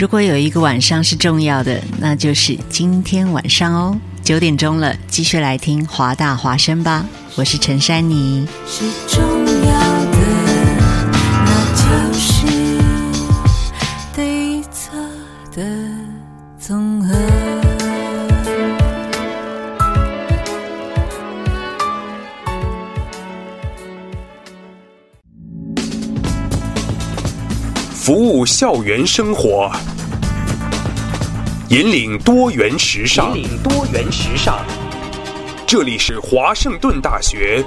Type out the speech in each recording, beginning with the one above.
如果有一个晚上是重要的，那就是今天晚上哦，九点钟了，继续来听华大华声吧。我是陈珊妮。是重要的，那就是对错的总和。服务校园生活，引领多元时尚。引领多元时尚。这里是华盛顿大学，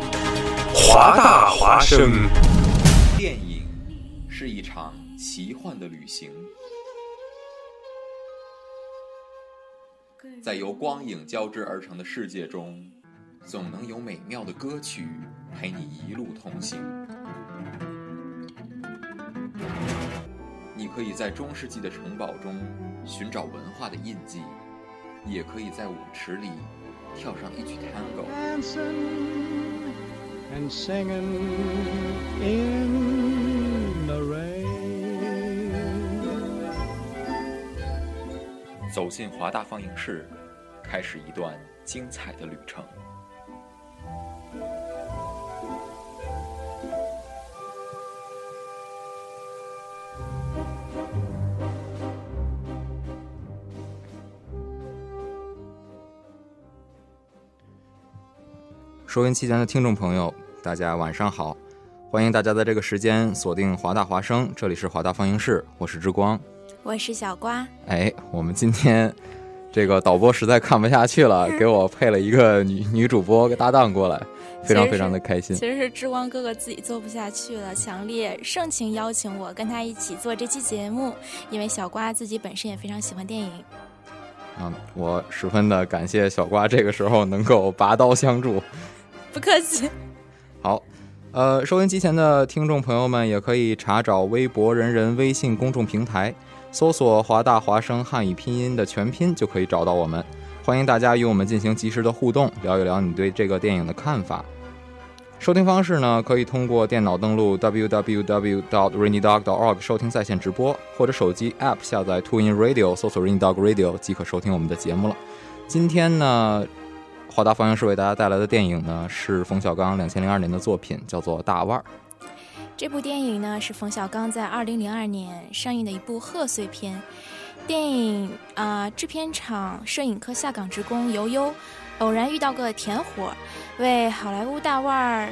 华大华生。电影是一场奇幻的旅行，在由光影交织而成的世界中，总能有美妙的歌曲陪你一路同行。可以在中世纪的城堡中寻找文化的印记，也可以在舞池里跳上一曲 tango。dancing and singing in the rain. 走进华大放映室，开始一段精彩的旅程。收音机前的听众朋友，大家晚上好！欢迎大家在这个时间锁定华大华声，这里是华大放映室，我是之光。我是小瓜，哎，我们今天这个导播实在看不下去了，给我配了一个女女主播搭档过来，非常非常的开心其。实是之光哥哥自己做不下去了，强烈盛情邀请我跟他一起做这期节目，因为小瓜自己本身也非常喜欢电影。嗯，我十分的感谢小瓜这个时候能够拔刀相助。不客气，好，呃，收音机前的听众朋友们也可以查找微博人人微信公众平台，搜索“华大华声汉语拼音”的全拼就可以找到我们。欢迎大家与我们进行及时的互动，聊一聊你对这个电影的看法。收听方式呢，可以通过电脑登录 www.rainydog.org 收听在线直播，或者手机 App 下载 TuneIn Radio 搜索 Rainy Dog Radio 即可收听我们的节目了。今天呢，华大放映室为大家带来的电影呢是冯小刚两千零二年的作品，叫做《大腕儿》。这部电影呢是冯小刚在二零零二年上映的一部贺岁片。电影啊、制片厂摄影科下岗职工尤优，偶然遇到个甜活，为好莱坞大腕儿。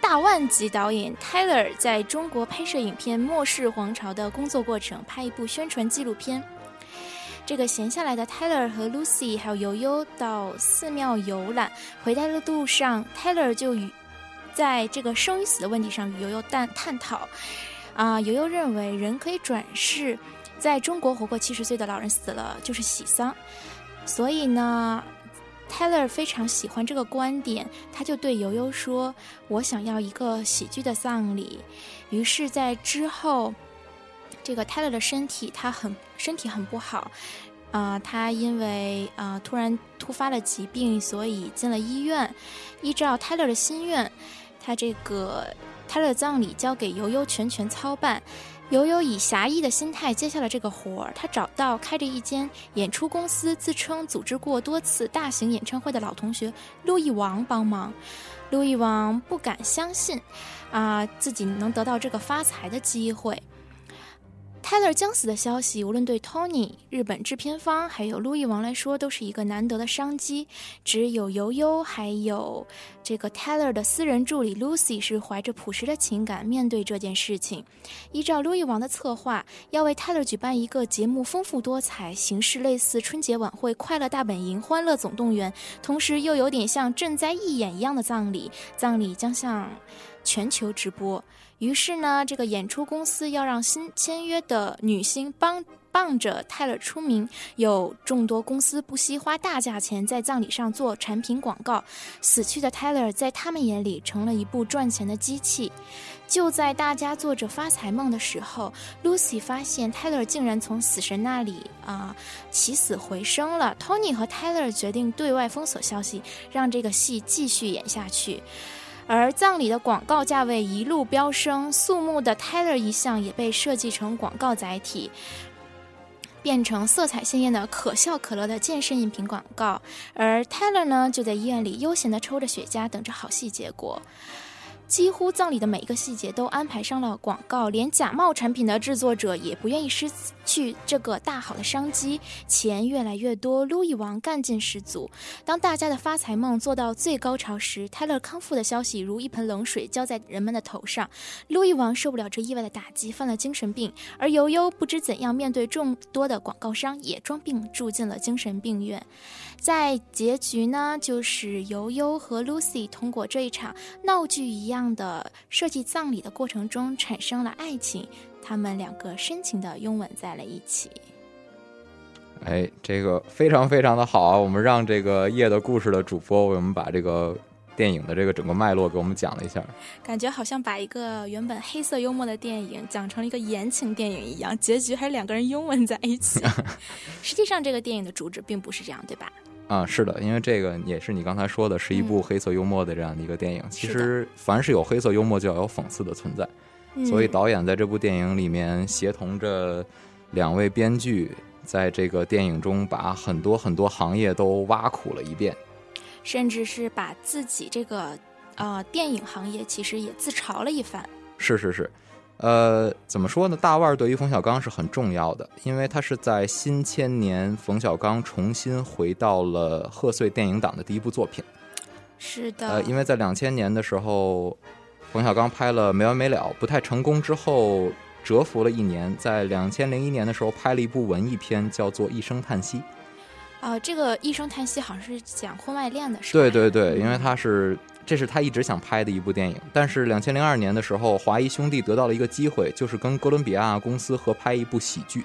大腕级导演 Tyler 在中国拍摄影片《末世皇朝》的工作过程，拍一部宣传纪录片。这个闲下来的 Tyler 和 Lucy 还有悠悠到寺庙游览，回来的路上，Tyler 就与在这个生与死的问题上与悠悠探探讨。啊、悠悠认为人可以转世，在中国活过七十岁的老人死了就是喜丧，所以呢。Tyler 非常喜欢这个观点，他就对悠悠说：“我想要一个喜剧的葬礼。”于是，在之后，这个泰勒的身体他很身体很不好，啊、他因为啊、突然突发了疾病，所以进了医院。依照泰勒的心愿，他这个泰勒的葬礼交给悠悠全权操办。悠悠以侠义的心态接下了这个活儿，他找到开着一间演出公司、自称组织过多次大型演唱会的老同学路易王帮忙。路易王不敢相信，啊、自己能得到这个发财的机会。Tyler 将死的消息，无论对 Tony、日本制片方还有路易王来说，都是一个难得的商机。只有悠悠还有这个 Tyler 的私人助理 Lucy 是怀着朴实的情感面对这件事情。依照路易王的策划，要为 Tyler 举办一个节目丰富多彩、形式类似春节晚会、快乐大本营、欢乐总动员，同时又有点像赈灾义演一样的葬礼。葬礼将向全球直播。于是呢，这个演出公司要让新签约的女星帮帮着泰勒出名，有众多公司不惜花大价钱在葬礼上做产品广告。死去的泰勒在他们眼里成了一部赚钱的机器。就在大家做着发财梦的时候，Lucy 发现 Tyler 竟然从死神那里啊、起死回生了。Tony 和 Tyler 决定对外封锁消息，让这个戏继续演下去。而葬礼的广告价位一路飙升，肃穆的 Tyler 遗像也被设计成广告载体。变成色彩鲜艳的可笑可乐的健身饮品广告，而 Tyler 呢就在医院里悠闲地抽着雪茄，等着好戏结果。几乎葬礼的每一个细节都安排上了广告，连假冒产品的制作者也不愿意失去这个大好的商机。钱越来越多，路易王干劲十足。当大家的发财梦做到最高潮时，泰勒康复的消息如一盆冷水浇在人们的头上。路易王受不了这意外的打击，犯了精神病，而尤尤不知怎样面对众多的广告商，也装病住进了精神病院。在结局呢，就是尤尤和 Lucy 通过这一场闹剧一样的设计葬礼的过程中产生了爱情，他们两个深情的拥吻在了一起。哎，这个非常非常的好啊！我们让这个夜的故事的主播为我们把这个电影的这个整个脉络给我们讲了一下。感觉好像把一个原本黑色幽默的电影讲成了一个言情电影一样，结局还是两个人拥吻在一起。实际上，这个电影的主旨并不是这样，对吧？啊，是的，因为这个也是你刚才说的，是一部黑色幽默的这样的一个电影。其实，凡是有黑色幽默，就要有讽刺的存在。所以，导演在这部电影里面协同着两位编剧，在这个电影中把很多很多行业都挖苦了一遍。甚至是把自己这个呃电影行业其实也自嘲了一番。是是是，呃，怎么说呢？大腕儿对于冯小刚是很重要的，因为他是在新千年冯小刚重新回到了贺岁电影档的第一部作品。是的，呃，因为在两千年的时候，冯小刚拍了《没完没了》，不太成功之后蛰伏了一年，在两千零一年的时候拍了一部文艺片，叫做《一声叹息》。啊、这个一声叹息好像是讲婚外恋的，是吧？对对对，因为他是这是他一直想拍的一部电影，但是两千零二年的时候，华谊兄弟得到了一个机会，就是跟哥伦比亚公司合拍一部喜剧。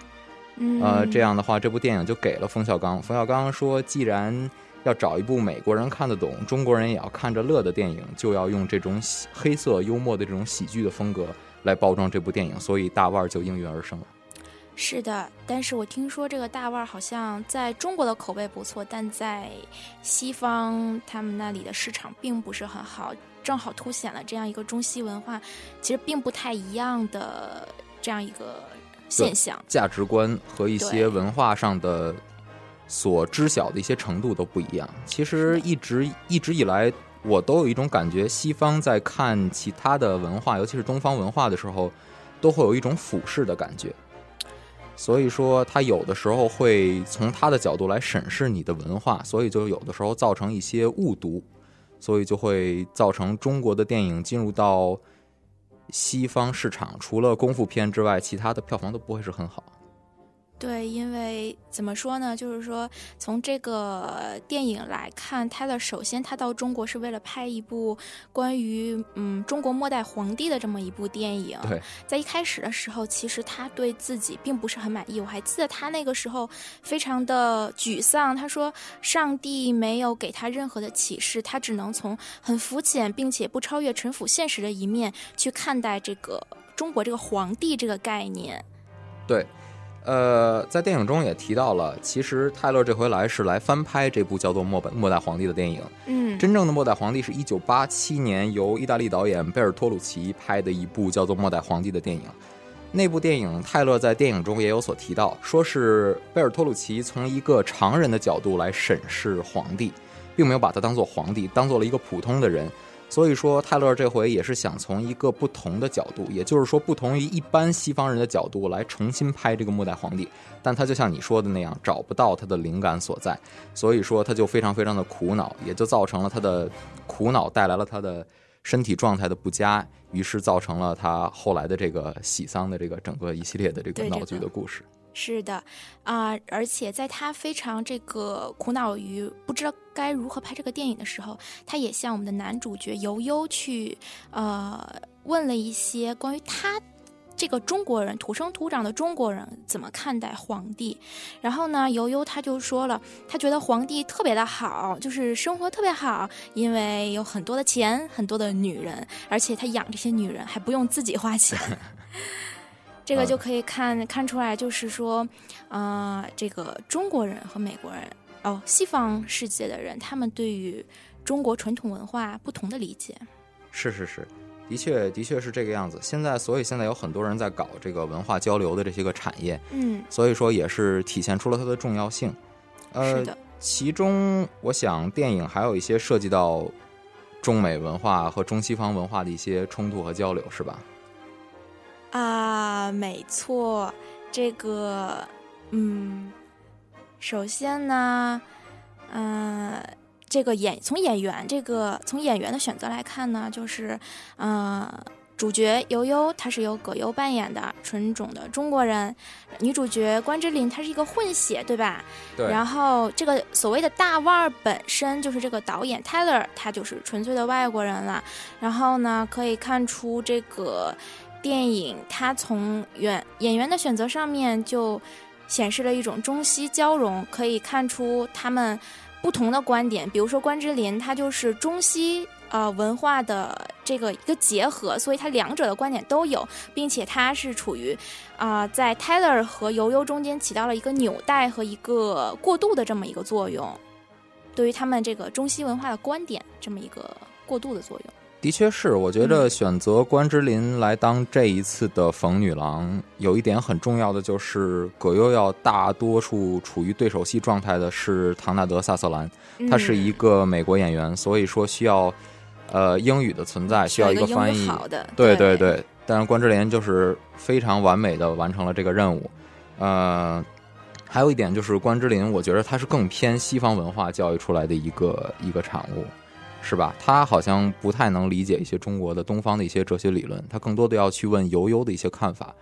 嗯，呃，这样的话，这部电影就给了冯小刚。冯小刚说，既然要找一部美国人看得懂、中国人也要看着乐的电影，就要用这种喜黑色幽默的这种喜剧的风格来包装这部电影，所以大腕儿就应运而生了。是的，但是我听说这个大腕儿好像在中国的口碑不错，但在西方他们那里的市场并不是很好，正好凸显了这样一个中西文化其实并不太一样的这样一个现象。价值观和一些文化上的所知晓的一些程度都不一样。其实一直一直以来，我都有一种感觉，西方在看其他的文化，尤其是东方文化的时候，都会有一种俯视的感觉。所以说，他有的时候会从他的角度来审视你的文化，所以就有的时候造成一些误读，所以就会造成中国的电影进入到西方市场，除了功夫片之外，其他的票房都不会是很好。对，因为怎么说呢？就是说，从这个电影来看，泰勒首先他到中国是为了拍一部关于嗯中国末代皇帝的这么一部电影。对，在一开始的时候，其实他对自己并不是很满意。我还记得他那个时候非常的沮丧，他说上帝没有给他任何的启示，他只能从很肤浅并且不超越陈腐现实的一面去看待这个中国这个皇帝这个概念。对，呃，在电影中也提到了，其实泰勒这回来是来翻拍这部叫做《末本末代皇帝》的电影。嗯，真正的末代皇帝是一九八七年由意大利导演贝尔托鲁奇拍的一部叫做《末代皇帝》的电影。那部电影，泰勒在电影中也有所提到，说是贝尔托鲁奇从一个常人的角度来审视皇帝，并没有把他当做皇帝，当做了一个普通的人。所以说，泰勒这回也是想从一个不同的角度，也就是说，不同于一般西方人的角度来重新拍这个末代皇帝。但他就像你说的那样，找不到他的灵感所在，所以说他就非常非常的苦恼，也就造成了他的苦恼带来了他的身体状态的不佳，于是造成了他后来的这个喜丧的这个整个一系列的这个闹剧的故事。是的，啊、而且在他非常这个苦恼于不知道该如何拍这个电影的时候，他也向我们的男主角尤优去呃问了一些关于他。这个中国人土生土长的中国人怎么看待皇帝？然后呢，尤优他就说了，他觉得皇帝特别的好，就是生活特别好，因为有很多的钱，很多的女人，而且他养这些女人还不用自己花钱。这个就可以看看出来，就是说，啊、这个中国人和美国人，哦，西方世界的人，他们对于中国传统文化不同的理解。是是是，的确，的确是这个样子。现在，所以现在有很多人在搞这个文化交流的这些个产业，嗯，所以说也是体现出了它的重要性。呃是，的，其中我想电影还有一些涉及到中美文化和中西方文化的一些冲突和交流，是吧？啊，没错，这个，嗯，首先呢，嗯、这个演从演员这个从演员的选择来看呢，就是，呃，主角悠悠她是由葛优扮演的，纯种的中国人；女主角关之琳她是一个混血，对吧？对然后这个所谓的大腕儿本身就是这个导演 Tyler，他就是纯粹的外国人了。然后呢，可以看出这个电影它从演演员的选择上面就显示了一种中西交融，可以看出他们不同的观点。比如说关之琳，她就是中西。呃，文化的这个一个结合，所以他两者的观点都有，并且他是处于啊、在 Tyler 和悠悠中间起到了一个纽带和一个过渡的这么一个作用，对于他们这个中西文化的观点这么一个过渡的作用。的确是，我觉得选择关之琳来当这一次的冯女郎，有一点很重要的就是葛优要大多数处于对手戏状态的是唐纳德·萨瑟兰，他是一嗯个美国演员，所以说需要呃英语的存在，需要一个翻译。好的，对对。对对，但是关之琳就是非常完美的完成了这个任务。呃，还有一点就是关之琳，我觉得她是更偏西方文化教育出来的一个一个产物，是吧？他好像不太能理解一些中国的东方的一些哲学理论，他更多的要去问悠悠的一些看法，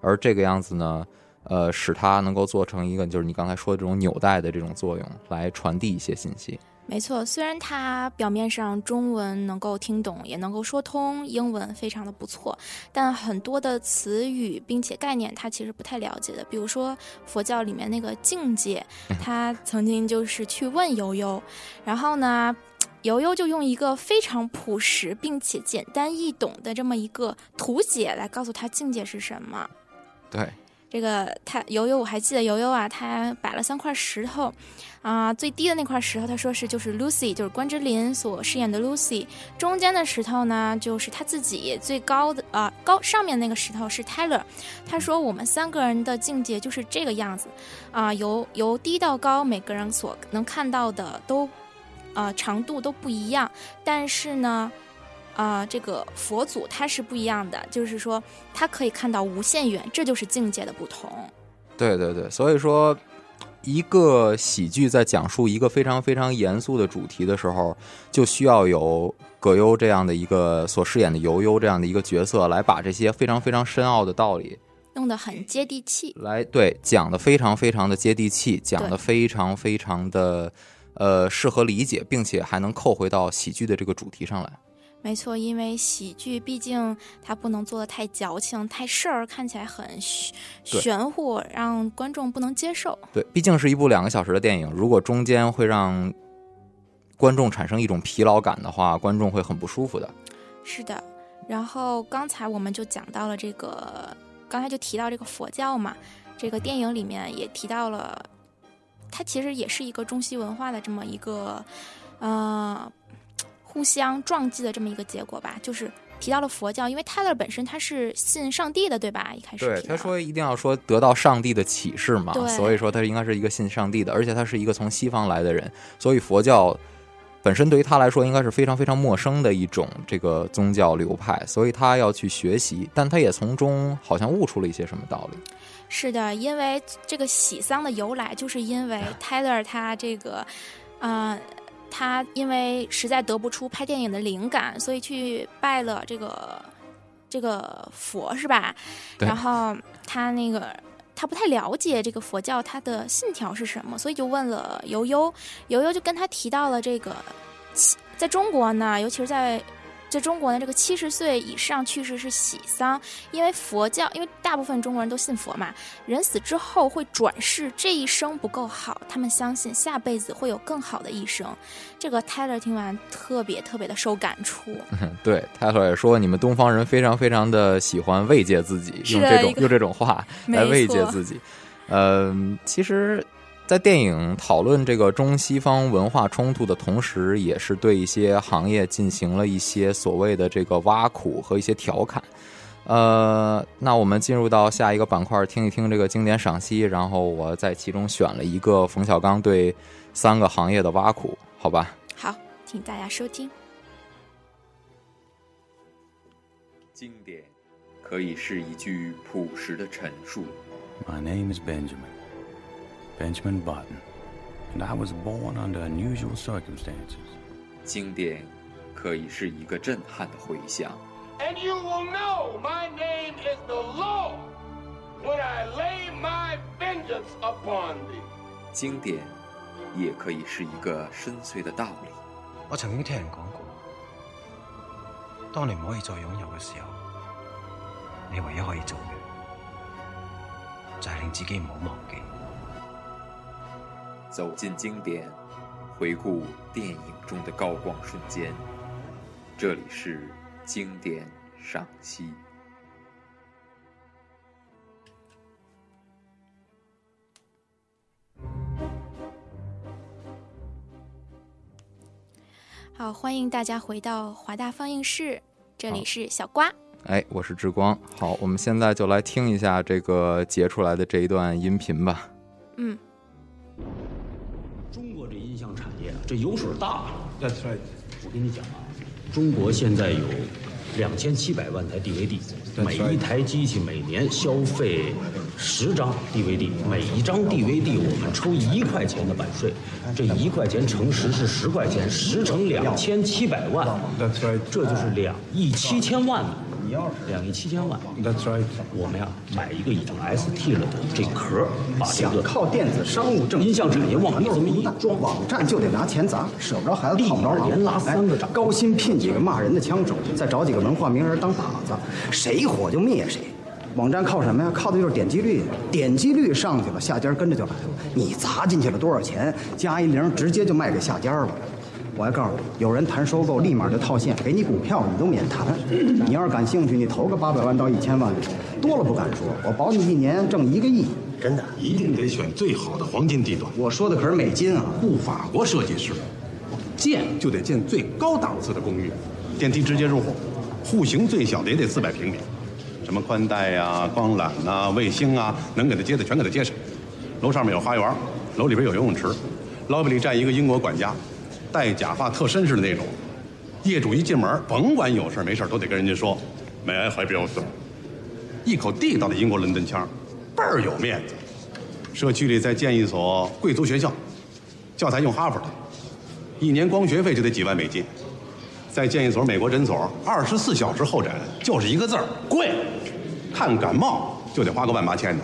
而这个样子呢。呃，使他能够做成一个，就是你刚才说的这种纽带的这种作用，来传递一些信息。没错，虽然他表面上中文能够听懂，也能够说通，英文非常的不错，但很多的词语并且概念他其实不太了解的。比如说佛教里面那个境界，他曾经就是去问悠悠，然后呢，悠悠就用一个非常朴实并且简单易懂的这么一个图解来告诉他境界是什么。对，这个他悠悠，我还记得悠悠啊，他摆了三块石头，啊、最低的那块石头他说是就是 Lucy，就是关之琳所饰演的 Lucy，中间的石头呢就是他自己，最高的啊、高上面那个石头是 Tyler，他说我们三个人的境界就是这个样子，啊、由由低到高，每个人所能看到的都，啊、长度都不一样，但是呢。啊、这个佛祖他是不一样的，就是说他可以看到无限远，这就是境界的不同。对对对，所以说，一个喜剧在讲述一个非常非常严肃的主题的时候，就需要有葛优这样的一个所饰演的尤优这样的一个角色，来把这些非常非常深奥的道理，弄得很接地气。来对讲的非常非常的接地气，讲的非常非常的呃适合理解，并且还能扣回到喜剧的这个主题上来。没错，因为喜剧毕竟它不能做的太矫情、太事儿，看起来很玄玄乎，让观众不能接受。对，毕竟是一部两个小时的电影，如果中间会让观众产生一种疲劳感的话，观众会很不舒服的。是的，然后刚才我们就讲到了这个，刚才就提到这个佛教嘛，这个电影里面也提到了，它其实也是一个中西文化的这么一个，呃，互相撞击的这么一个结果吧，就是。提到了佛教，因为泰勒本身他是信上帝的，对吧？一开始对，他说一定要说得到上帝的启示嘛，所以说他应该是一个信上帝的，而且他是一个从西方来的人，所以佛教本身对于他来说应该是非常非常陌生的一种这个宗教流派，所以他要去学习，但他也从中好像悟出了一些什么道理。是的，因为这个喜丧的由来，就是因为 Tyler 他这个，呃，他因为实在得不出拍电影的灵感，所以去拜了这个这个佛，是吧？对然后他那个他不太了解这个佛教它的信条是什么，所以就问了悠悠，悠悠就跟他提到了这个，在中国呢，尤其是在。在中国呢，这个七十岁以上去世是喜丧，因为佛教，因为大部分中国人都信佛嘛，人死之后会转世，这一生不够好，他们相信下辈子会有更好的一生。这个 Tyler 听完特别特别的受感触，对，泰勒也说你们东方人非常非常的喜欢慰藉自己，用这种用这种话 来慰藉自己。嗯，其实在电影讨论这个中西方文化冲突的同时，也是对一些行业进行了一些所谓的这个挖苦和一些调侃。呃，那我们进入到下一个板块，听一听这个经典赏析，然后我在其中选了一个冯小刚对三个行业的挖苦，好吧？好，请大家收听。经典可以是一句朴实的陈述，My name is Benjamin. Benjamin Button. And I was born under unusual circumstances. 经典可以是一个震撼的回响， And you will know my name is the Lord when I lay my vengeance upon thee. 经典也可以是一个深邃的道理。我曾经听人讲过，当你唔可以再拥有嘅时候，你唯一可以做嘅就系令自己唔好忘记。 走进经典，回顾电影中的高光瞬间。这里是经典赏析。好，欢迎大家回到华大放映室，这里是小瓜。哎，我是志光。好，我们现在就来听一下这个截出来的这一段音频吧。嗯，这油水大。That's right. 我跟你讲啊，中国现在有两千七百万台 DVD，每.一台机器每年消费十张 DVD，每一张 DVD 我们抽一块钱的版税，这一块钱乘十是十块钱，十乘两千七百万，That's right. 这就是两亿七千万呢。两亿七千万，That's right. 我们呀买一个已经 ST 了的这壳，把这个靠电子商务挣音像产业往里这么一装，网站就得拿钱砸，舍不着孩子立套不着狼，连拉三个哎掌高薪聘几个骂人的枪手，再找几个文化名人当靶子，谁火就灭谁。网站靠什么呀？靠的就是点击率，点击率上去了，下家跟着就来了。你砸进去了多少钱，加一零，直接就卖给下家了。我还告诉你，有人谈收购，立马就套现，给你股票，你都免谈。你要是感兴趣，你投个八百万到一千万，多了不敢说，我保你一年挣一个亿。真的，一定得选最好的黄金地段。我说的可是美金啊！雇法国设计师，建就得建最高档次的公寓，电梯直接入户，户型最小的也得四百平米，什么宽带呀、光缆呐、卫星啊，能给他接的全给他接上。楼上面有花园，楼里边有游泳池，lobby 里站一个英国管家，戴假发特绅士的那种。业主一进门，甭管有事没事都得跟人家说，May I help you？一口地道的英国伦敦腔，倍儿有面子。社区里再建一所贵族学校，教材用哈佛的，一年光学费就得几万美金。再建一所美国诊所，二十四小时候诊，就是一个字儿贵。看感冒就得花个万八千的。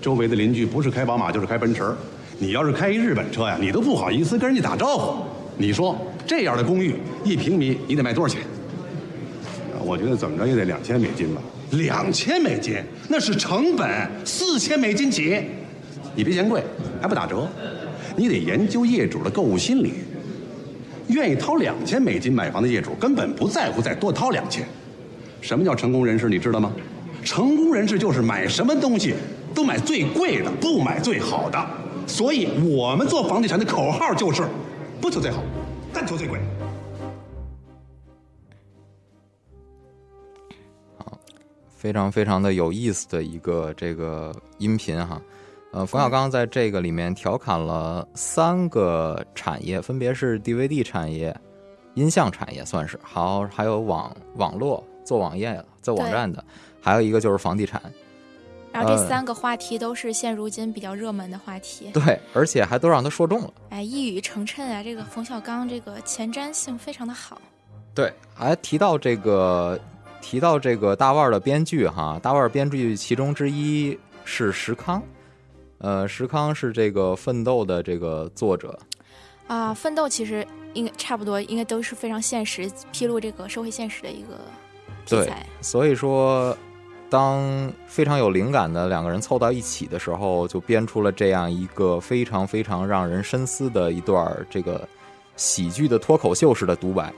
周围的邻居不是开宝马就是开奔驰，你要是开一日本车呀，你都不好意思跟人家打招呼。你说这样的公寓一平米你得卖多少钱？我觉得怎么着也得两千美金吧。两千美金那是成本，四千美金起。你别嫌贵，还不打折。你得研究业主的购物心理。愿意掏两千美金买房的业主根本不在乎再多掏两千。什么叫成功人士？你知道吗？成功人士就是买什么东西都买最贵的，不买最好的。所以我们做房地产的口号就是：不求最好，但求最贵。好非常非常的有意思的一个这个音频哈。呃，冯小刚在这个里面调侃了三个产业，分别是 DVD 产业、音像产业，算是好，还有网网络做网页、做网站的，还有一个就是房地产。然后这呃三个话题都是现如今比较热门的话题。对，而且还都让他说中了。哎，一语成谶啊！这个冯小刚这个前瞻性非常的好。对，还提到这个提到这个大腕儿的编剧哈，大腕儿编剧其中之一是石康，呃，石康是这个《奋斗》的这个作者，啊，奋斗其实应该差不多，应该都是非常现实，披露这个社会现实的一个题对材。，所以说，当非常有灵感的两个人凑到一起的时候，就编出了这样一个非常非常让人深思的一段儿这个喜剧的脱口秀式的独白。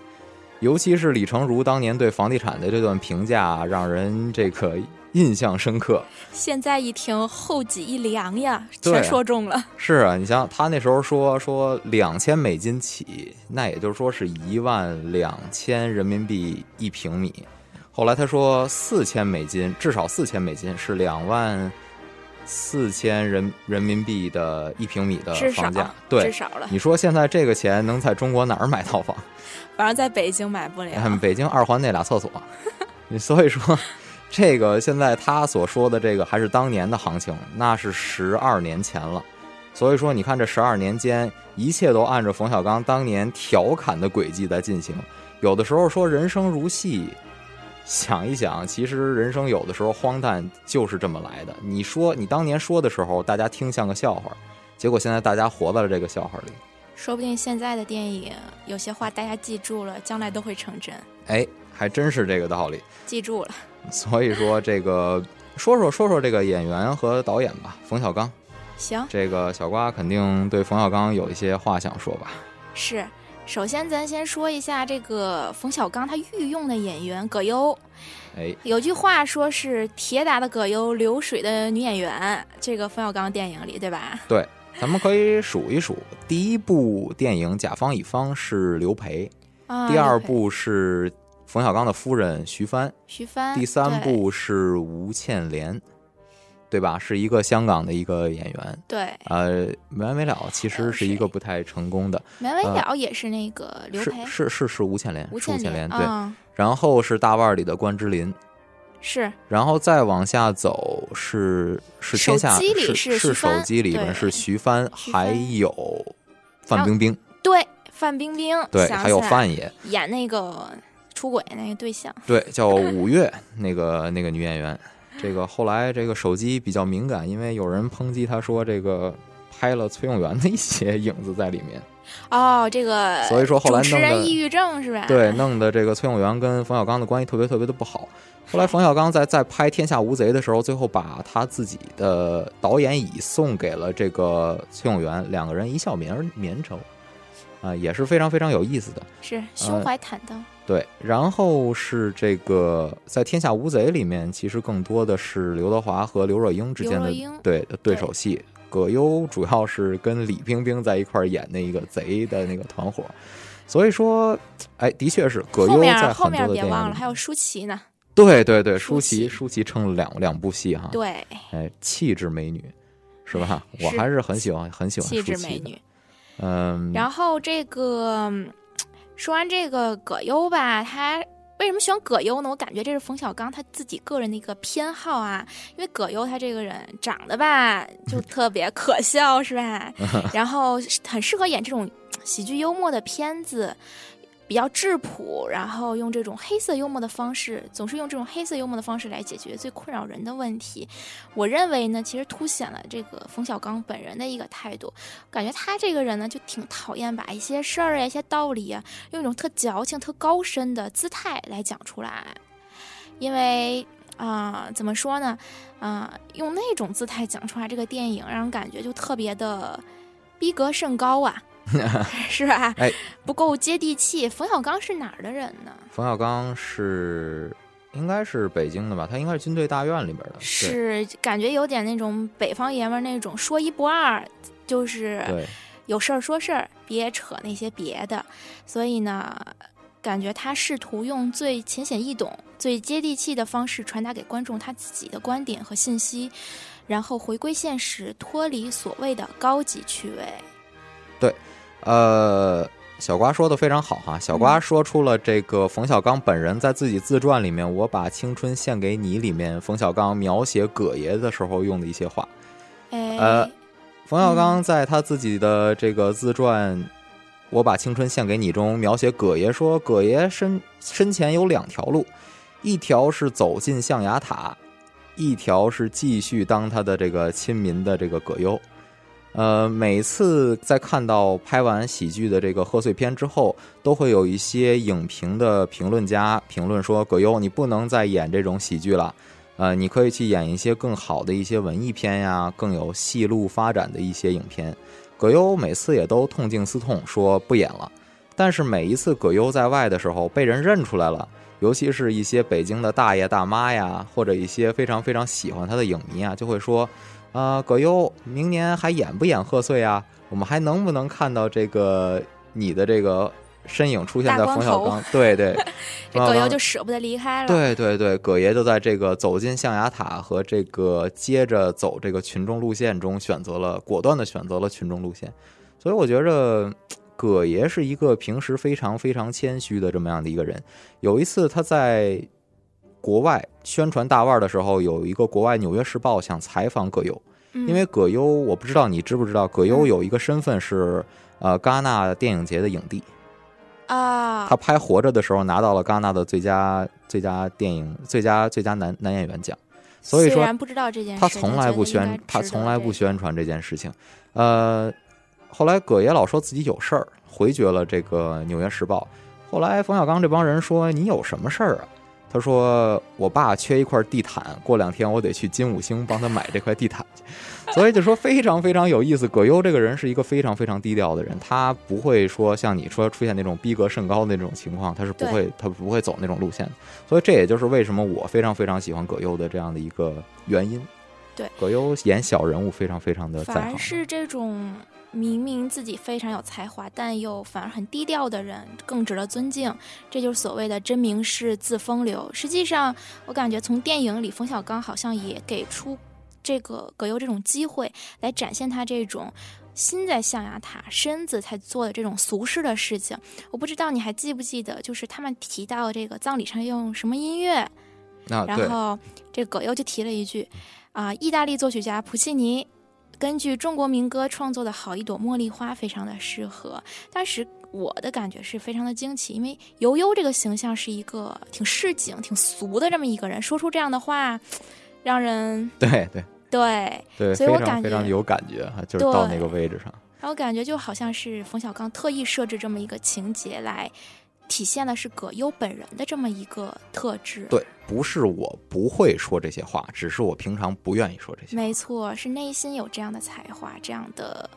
尤其是李成儒当年对房地产的这段评价，让人这个印象深刻。现在一听后脊一凉呀，全说中了。是啊，你想他那时候说说两千美金起，那也就是说是一万两千人民币一平米。后来他说四千美金，至少四千美金是两万四千人人民币的一平米的房价。对，至少了你说现在这个钱能在中国哪儿买套房？反正在北京买不了。嗯，北京二环那俩厕所。你所以说，这个现在他所说的这个还是当年的行情，那是十二年前了。所以说，你看这十二年间，一切都按照冯小刚当年调侃的轨迹在进行。有的时候说人生如戏，想一想，其实人生有的时候荒诞就是这么来的。你说你当年说的时候，大家听像个笑话，结果现在大家活在了这个笑话里。说不定现在的电影有些话大家记住了，将来都会成真。哎，还真是这个道理。记住了，所以说，这个说说说说这个演员和导演吧，冯小刚。行，这个小瓜肯定对冯小刚有一些话想说吧？是。首先，咱先说一下这个冯小刚他御用的演员葛优。哎，有句话说是“铁打的葛优，流水的女演员”。这个冯小刚电影里，对吧？对，咱们可以数一数。第一部电影《甲方乙方》是刘培，啊第二部是冯小刚的夫人徐帆，徐帆第三部是吴倩莲，对吧？是一个香港的一个演员。对，呃，没完没了，其实是一个不太成功的。没完没了也是那个刘培，是是是是吴倩莲，吴倩莲对。然后是大腕儿里的关之琳，是然后再往下走是是天下是是是手机里面是徐帆，还有范冰冰，对范冰冰，对，还有范爷，演那个出轨那个对象，对，叫 五月那个那个女演员。这个后来这个手机比较敏感，因为有人抨击他说这个拍了崔永元的一些影子在里面。哦，这个所以说后来弄得人抑郁症是吧？对，弄得这个崔永元跟冯小刚的关系特别特别的不好。后来冯小刚在在拍《天下无贼》的时候，最后把他自己的导演椅送给了这个崔永元，两个人一笑泯泯仇，啊、也是非常非常有意思的。是胸怀坦荡。对，然后是这个在《天下无贼》里面，其实更多的是刘德华和刘若英之间的对对手戏。葛优主要是跟李冰冰在一块儿演那个贼的那个团伙，所以说，哎，的确是葛优在后很多的电影面别忘了，还有舒淇呢。对对对，舒舒淇淇舒淇撑了两两部戏哈，对，哎，气质美女是吧？我还是很喜欢很喜欢气质美女。嗯，然后这个嗯说完这个葛优吧，他为什么喜欢葛优呢？我感觉这是冯小刚他自己个人的一个偏好啊，因为葛优他这个人长得吧就特别可笑，是吧？然后很适合演这种喜剧幽默的片子。比较质朴，然后用这种黑色幽默的方式，总是用这种黑色幽默的方式来解决最困扰人的问题。我认为呢，其实凸显了这个冯小刚本人的一个态度。感觉他这个人呢，就挺讨厌把一些事儿啊、一些道理啊，用一种特矫情、特高深的姿态来讲出来。因为啊、怎么说呢？啊、用那种姿态讲出来这个电影，让人感觉就特别的逼格甚高啊。是吧？哎，不够接地气。冯小刚是哪儿的人呢？冯小刚是应该是北京的吧？他应该是军队大院里边的，是感觉有点那种北方爷们儿那种说一不二，就是对有事儿说事儿，别扯那些别的。所以呢，感觉他试图用最浅显易懂、最接地气的方式传达给观众他自己的观点和信息，然后回归现实，脱离所谓的高级趣味。对，呃，小瓜说的非常好哈。小瓜嗯说出了这个冯小刚本人在自己自传里面《我把青春献给你》里面，冯小刚描写葛爷的时候用的一些话。哎，呃，冯小刚在他自己的这个自传《我把青春献给你》中描写葛爷说，葛爷身身前有两条路，一条是走进象牙塔，一条是继续当他的这个亲民的这个葛优。呃，每次在看到拍完喜剧的这个贺岁片之后，都会有一些影评的评论家评论说：“葛优，你不能再演这种喜剧了，呃，你可以去演一些更好的一些文艺片呀，更有戏路发展的一些影片。”葛优每次也都痛定思痛，说不演了。但是每一次葛优在外的时候被人认出来了，尤其是一些北京的大爷大妈呀，或者一些非常非常喜欢他的影迷啊，就会说，啊，葛优明年还演不演贺岁啊？我们还能不能看到这个你的这个身影出现在冯小刚？对对，这葛优就舍不得离开了。对对对，葛爷就在这个走进象牙塔和这个接着走这个群众路线中，选择了果断的选择了群众路线。所以我觉着，葛爷是一个平时非常非常谦虚的这么样的一个人。有一次他在国外宣传大腕的时候，有一个国外《纽约时报》想采访葛优，因为葛优我不知道你知不知道，葛优有一个身份是呃戛纳电影节的影帝。啊，他拍《活着》的时候拿到了戛纳的最佳最佳电影最佳最佳男男演员奖，所以说虽然不知道这件事，他从来不宣他从来不宣传这件事情。呃，后来葛爷老说自己有事儿，回绝了这个《纽约时报》。后来冯小刚这帮人说：“你有什么事儿啊？”他说：“我爸缺一块地毯，过两天我得去金五星帮他买这块地毯去。”所以就说非常非常有意思。葛优这个人是一个非常非常低调的人，他不会说像你说出现那种逼格甚高的那种情况，他是不会他不会走那种路线。所以这也就是为什么我非常非常喜欢葛优的这样的一个原因。对，葛优演小人物非常非常的在行。反而是这种明明自己非常有才华，但又反而很低调的人更值得尊敬。这就是所谓的真名士自风流。实际上，我感觉从电影里，冯小刚好像也给出这个葛优这种机会，来展现他这种心在象牙塔，身子才做的这种俗世的事情。我不知道你还记不记得，就是他们提到这个葬礼上用什么音乐，啊、然后这葛优就提了一句。啊，意大利作曲家普契尼根据中国民歌创作的好一朵茉莉花，非常的适合。当时我的感觉是非常的惊奇，因为尤悠这个形象是一个挺市井、挺俗的这么一个人，说出这样的话，让人对对对对，所以我感觉非常有感觉哈，就是到那个位置上。然后感觉就好像是冯小刚特意设置这么一个情节来。体现的是葛优本人的这么一个特质。对，不是我不会说这些话，只是我平常不愿意说这些。没错，是内心有这样的才华，这样的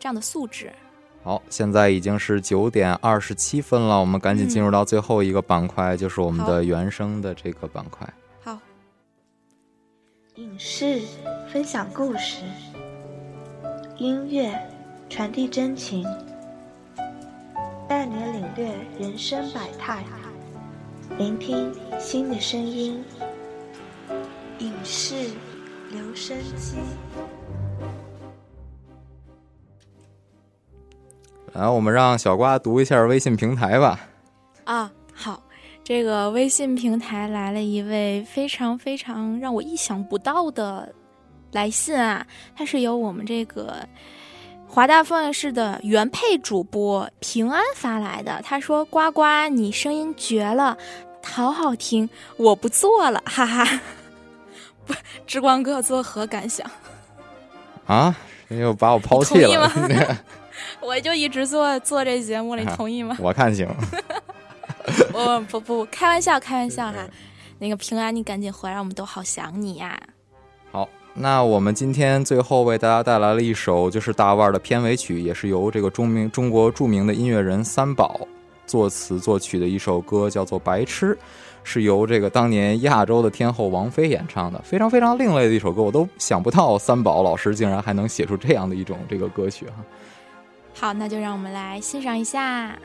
这样的素质。好，现在已经是九点二十七分了，我们赶紧进入到最后一个板块，嗯、就是我们的原声的这个板块。好，影视分享故事，音乐传递真情。带你领略人生百态，聆听新的声音。影视留声机。来，我们让小瓜读一下微信平台吧。啊，好，这个微信平台来了一位非常非常让我意想不到的来信啊，它是由我们这个。华大放映室的原配主播平安发来的，他说：“呱呱，你声音绝了，好好听，我不做了，哈哈。”不，之光哥作何感想？啊，你又把我抛弃了？我就一直做做这节目了，你同意吗？我看行。我不不开玩笑，开玩笑哈。那个平安，你赶紧回来，我们都好想你呀。好。那我们今天最后为大家带来了一首就是大腕的片尾曲，也是由这个中名中国著名的音乐人三宝作词作曲的一首歌，叫做《白痴》，是由这个当年亚洲的天后王菲演唱的，非常非常另类的一首歌，我都想不到三宝老师竟然还能写出这样的一种这个歌曲哈。好，那就让我们来欣赏一下。